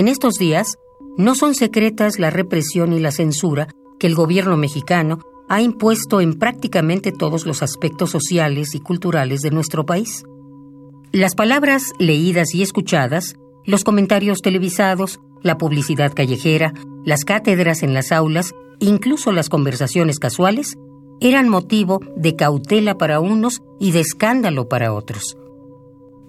En estos días, no son secretas la represión y la censura que el gobierno mexicano ha impuesto en prácticamente todos los aspectos sociales y culturales de nuestro país. Las palabras leídas y escuchadas, los comentarios televisados, la publicidad callejera, las cátedras en las aulas, incluso las conversaciones casuales, eran motivo de cautela para unos y de escándalo para otros.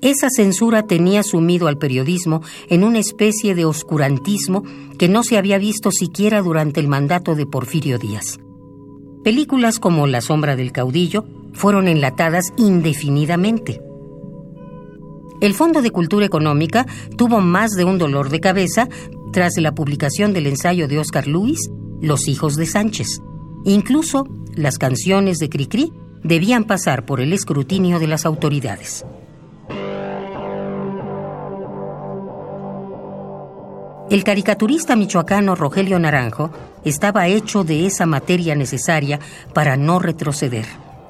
Esa censura tenía sumido al periodismo en una especie de oscurantismo que no se había visto siquiera durante el mandato de Porfirio Díaz. Películas como La sombra del caudillo fueron enlatadas indefinidamente. El Fondo de Cultura Económica tuvo más de un dolor de cabeza tras la publicación del ensayo de Oscar Luis, Los hijos de Sánchez. Incluso las canciones de Cricri debían pasar por el escrutinio de las autoridades. El caricaturista michoacano Rogelio Naranjo estaba hecho de esa materia necesaria para no retroceder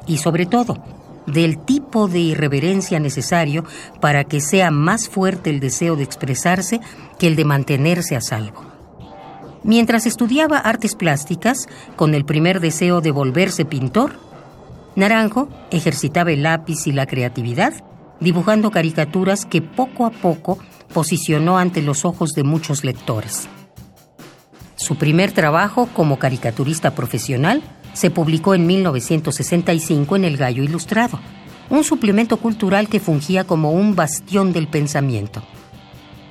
y sobre todo del tipo de irreverencia necesario para que sea más fuerte el deseo de expresarse que el de mantenerse a salvo. Mientras estudiaba artes plásticas, con el primer deseo de volverse pintor, Naranjo ejercitaba el lápiz y la creatividad, dibujando caricaturas que poco a poco posicionó ante los ojos de muchos lectores. Su primer trabajo como caricaturista profesional se publicó en 1965 en El Gallo Ilustrado, un suplemento cultural que fungía como un bastión del pensamiento.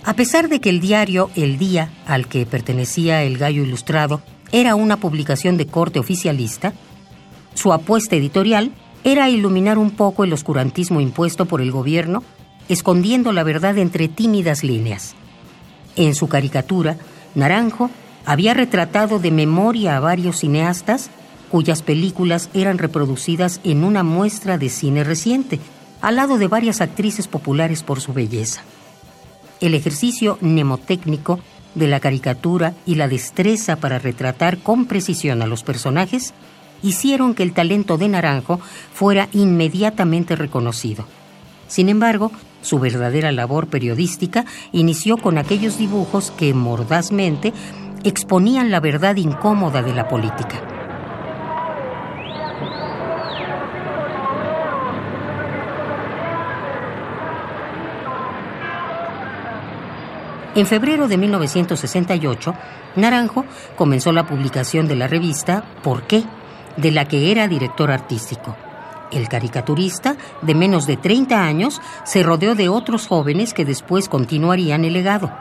A pesar de que el diario El Día, al que pertenecía El Gallo Ilustrado, era una publicación de corte oficialista, su apuesta editorial era iluminar un poco el oscurantismo impuesto por el gobierno escondiendo la verdad entre tímidas líneas. En su caricatura, Naranjo había retratado de memoria a varios cineastas cuyas películas eran reproducidas en una muestra de cine reciente, al lado de varias actrices populares por su belleza. El ejercicio mnemotécnico de la caricatura y la destreza para retratar con precisión a los personajes hicieron que el talento de Naranjo fuera inmediatamente reconocido. Sin embargo, su verdadera labor periodística inició con aquellos dibujos que mordazmente exponían la verdad incómoda de la política. En febrero de 1968, Naranjo comenzó la publicación de la revista ¿Por qué?, de la que era director artístico. El caricaturista, de menos de 30 años, se rodeó de otros jóvenes que después continuarían el legado.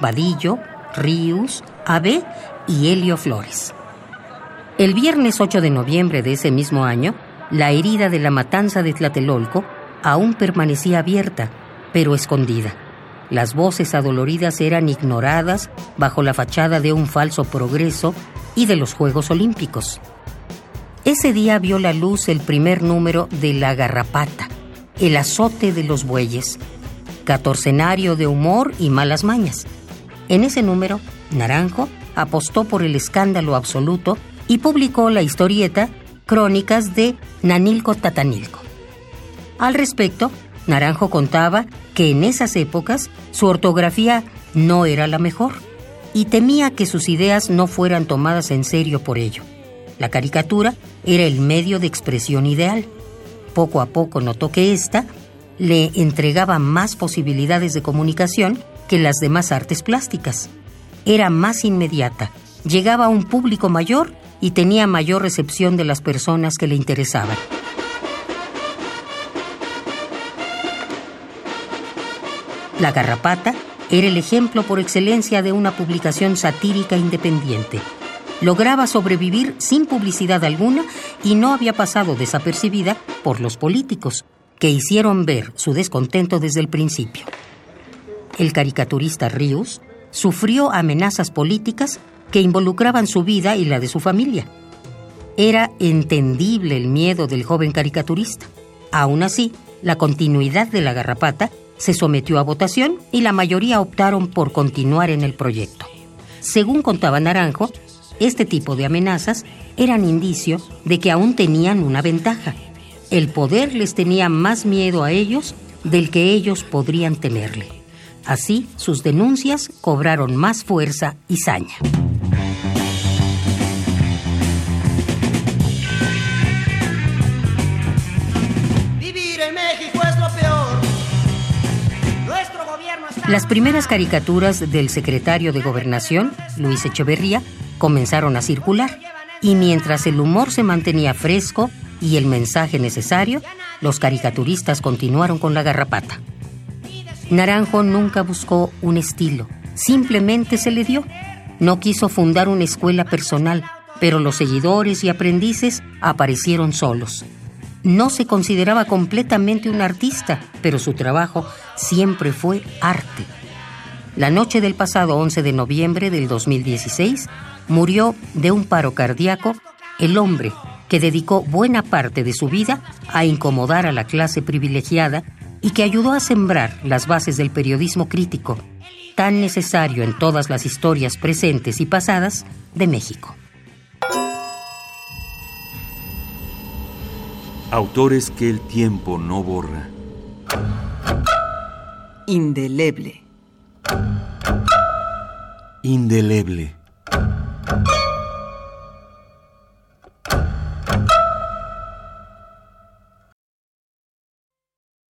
Vadillo, Ríos, Abe y Helio Flores. El viernes 8 de noviembre de ese mismo año, la herida de la matanza de Tlatelolco aún permanecía abierta, pero escondida. Las voces adoloridas eran ignoradas bajo la fachada de un falso progreso y de los Juegos Olímpicos. Ese día vio la luz el primer número de La Garrapata, El azote de los bueyes, catorcenario de humor y malas mañas. En ese número, Naranjo apostó por el escándalo absoluto y publicó la historieta Crónicas de Nanilco Tatanilco. Al respecto, Naranjo contaba que en esas épocas su ortografía no era la mejor y temía que sus ideas no fueran tomadas en serio por ello. La caricatura era el medio de expresión ideal. Poco a poco notó que ésta le entregaba más posibilidades de comunicación que las demás artes plásticas. Era más inmediata, llegaba a un público mayor y tenía mayor recepción de las personas que le interesaban. La Garrapata era el ejemplo por excelencia de una publicación satírica independiente lograba sobrevivir sin publicidad alguna y no había pasado desapercibida por los políticos, que hicieron ver su descontento desde el principio. El caricaturista Ríos sufrió amenazas políticas que involucraban su vida y la de su familia. Era entendible el miedo del joven caricaturista. Aún así, la continuidad de la garrapata se sometió a votación y la mayoría optaron por continuar en el proyecto. Según contaba Naranjo, este tipo de amenazas eran indicio de que aún tenían una ventaja. El poder les tenía más miedo a ellos del que ellos podrían tenerle. Así, sus denuncias cobraron más fuerza y saña. Las primeras caricaturas del secretario de Gobernación, Luis Echeverría, comenzaron a circular y mientras el humor se mantenía fresco y el mensaje necesario, los caricaturistas continuaron con la garrapata. Naranjo nunca buscó un estilo, simplemente se le dio. No quiso fundar una escuela personal, pero los seguidores y aprendices aparecieron solos. No se consideraba completamente un artista, pero su trabajo siempre fue arte. La noche del pasado 11 de noviembre del 2016 murió de un paro cardíaco el hombre que dedicó buena parte de su vida a incomodar a la clase privilegiada y que ayudó a sembrar las bases del periodismo crítico, tan necesario en todas las historias presentes y pasadas de México. Autores que el tiempo no borra. Indeleble. Indeleble.